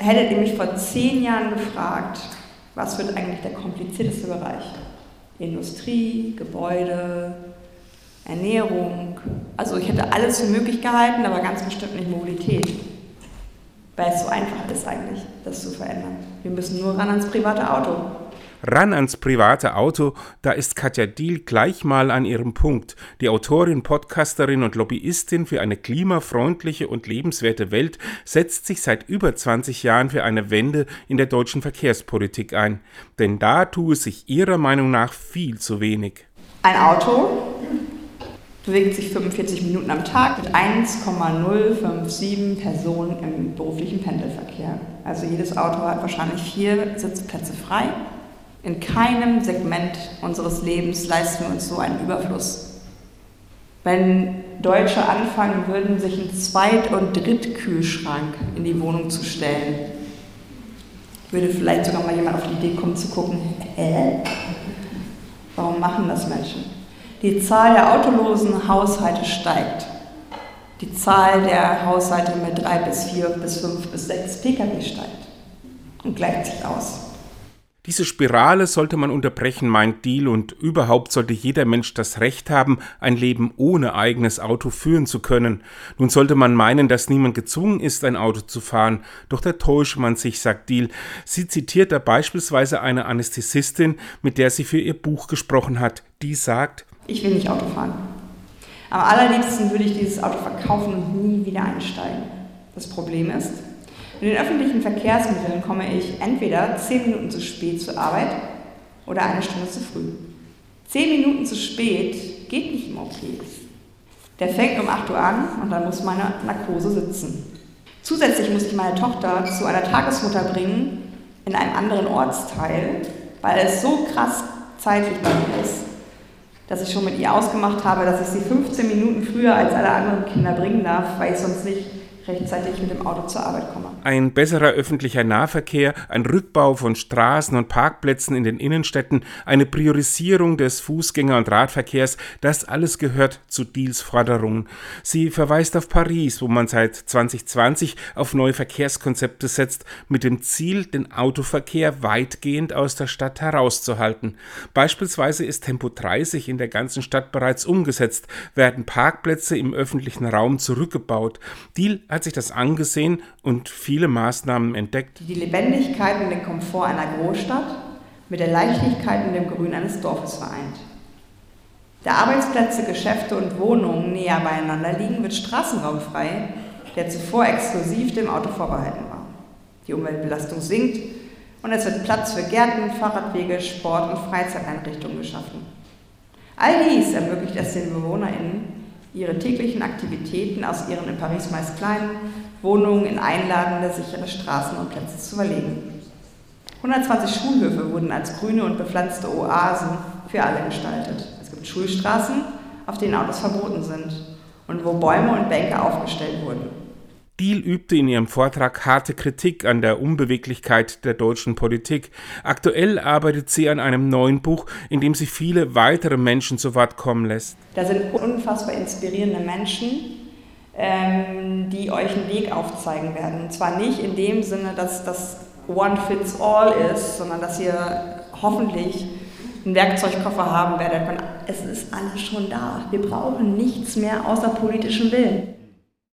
hättet ihr mich vor zehn Jahren gefragt, was wird eigentlich der komplizierteste Bereich? Industrie, Gebäude, Ernährung. Also ich hätte alles für möglich gehalten, aber ganz bestimmt nicht Mobilität. Weil es so einfach ist eigentlich, das zu verändern. Wir müssen nur ran ans private Auto. Ran ans private Auto, da ist Katja Diel gleich mal an ihrem Punkt. Die Autorin, Podcasterin und Lobbyistin für eine klimafreundliche und lebenswerte Welt setzt sich seit über 20 Jahren für eine Wende in der deutschen Verkehrspolitik ein. Denn da tue sich ihrer Meinung nach viel zu wenig. Ein Auto bewegt sich 45 Minuten am Tag mit 1,057 Personen im beruflichen Pendelverkehr. Also jedes Auto hat wahrscheinlich vier Sitzplätze frei. In keinem Segment unseres Lebens leisten wir uns so einen Überfluss. Wenn Deutsche anfangen würden, sich einen Zweit- und Drittkühlschrank in die Wohnung zu stellen, würde vielleicht sogar mal jemand auf die Idee kommen zu gucken, hä? Warum machen das Menschen? Die Zahl der autolosen Haushalte steigt. Die Zahl der Haushalte mit drei bis vier bis fünf bis sechs Pkw steigt und gleicht sich aus. Diese Spirale sollte man unterbrechen, meint Deal, und überhaupt sollte jeder Mensch das Recht haben, ein Leben ohne eigenes Auto führen zu können. Nun sollte man meinen, dass niemand gezwungen ist, ein Auto zu fahren, doch da täuscht man sich, sagt Deal. Sie zitiert da beispielsweise eine Anästhesistin, mit der sie für ihr Buch gesprochen hat. Die sagt, ich will nicht Auto fahren. Am allerliebsten würde ich dieses Auto verkaufen und nie wieder einsteigen. Das Problem ist, mit den öffentlichen Verkehrsmitteln komme ich entweder zehn Minuten zu spät zur Arbeit oder eine Stunde zu früh. Zehn Minuten zu spät geht nicht im OP. Der fängt um 8 Uhr an und dann muss meine Narkose sitzen. Zusätzlich muss ich meine Tochter zu einer Tagesmutter bringen in einem anderen Ortsteil, weil es so krass zeitlich bei mir ist, dass ich schon mit ihr ausgemacht habe, dass ich sie 15 Minuten früher als alle anderen Kinder bringen darf, weil ich sonst nicht rechtzeitig mit dem Auto zur Arbeit komme. Ein besserer öffentlicher Nahverkehr, ein Rückbau von Straßen und Parkplätzen in den Innenstädten, eine Priorisierung des Fußgänger- und Radverkehrs, das alles gehört zu Deals Forderungen. Sie verweist auf Paris, wo man seit 2020 auf neue Verkehrskonzepte setzt, mit dem Ziel, den Autoverkehr weitgehend aus der Stadt herauszuhalten. Beispielsweise ist Tempo 30 in der ganzen Stadt bereits umgesetzt, werden Parkplätze im öffentlichen Raum zurückgebaut. Deal hat sich das angesehen und viele Maßnahmen entdeckt. Die Lebendigkeit und den Komfort einer Großstadt mit der Leichtigkeit und dem Grün eines Dorfes vereint. Da Arbeitsplätze, Geschäfte und Wohnungen näher beieinander liegen, wird Straßenraum frei, der zuvor exklusiv dem Auto vorbehalten war. Die Umweltbelastung sinkt und es wird Platz für Gärten, Fahrradwege, Sport- und Freizeiteinrichtungen geschaffen. All dies ermöglicht es den BewohnerInnen, ihre täglichen Aktivitäten aus ihren in Paris meist kleinen Wohnungen in einladende, sichere Straßen und Plätze zu verlegen. 120 Schulhöfe wurden als grüne und bepflanzte Oasen für alle gestaltet. Es gibt Schulstraßen, auf denen Autos verboten sind und wo Bäume und Bänke aufgestellt wurden. Diel übte in ihrem Vortrag harte Kritik an der Unbeweglichkeit der deutschen Politik. Aktuell arbeitet sie an einem neuen Buch, in dem sie viele weitere Menschen zu Wort kommen lässt. Da sind unfassbar inspirierende Menschen, ähm, die euch einen Weg aufzeigen werden. Und zwar nicht in dem Sinne, dass das One Fits All ist, sondern dass ihr hoffentlich einen Werkzeugkoffer haben werdet. Es ist alles schon da. Wir brauchen nichts mehr außer politischen Willen.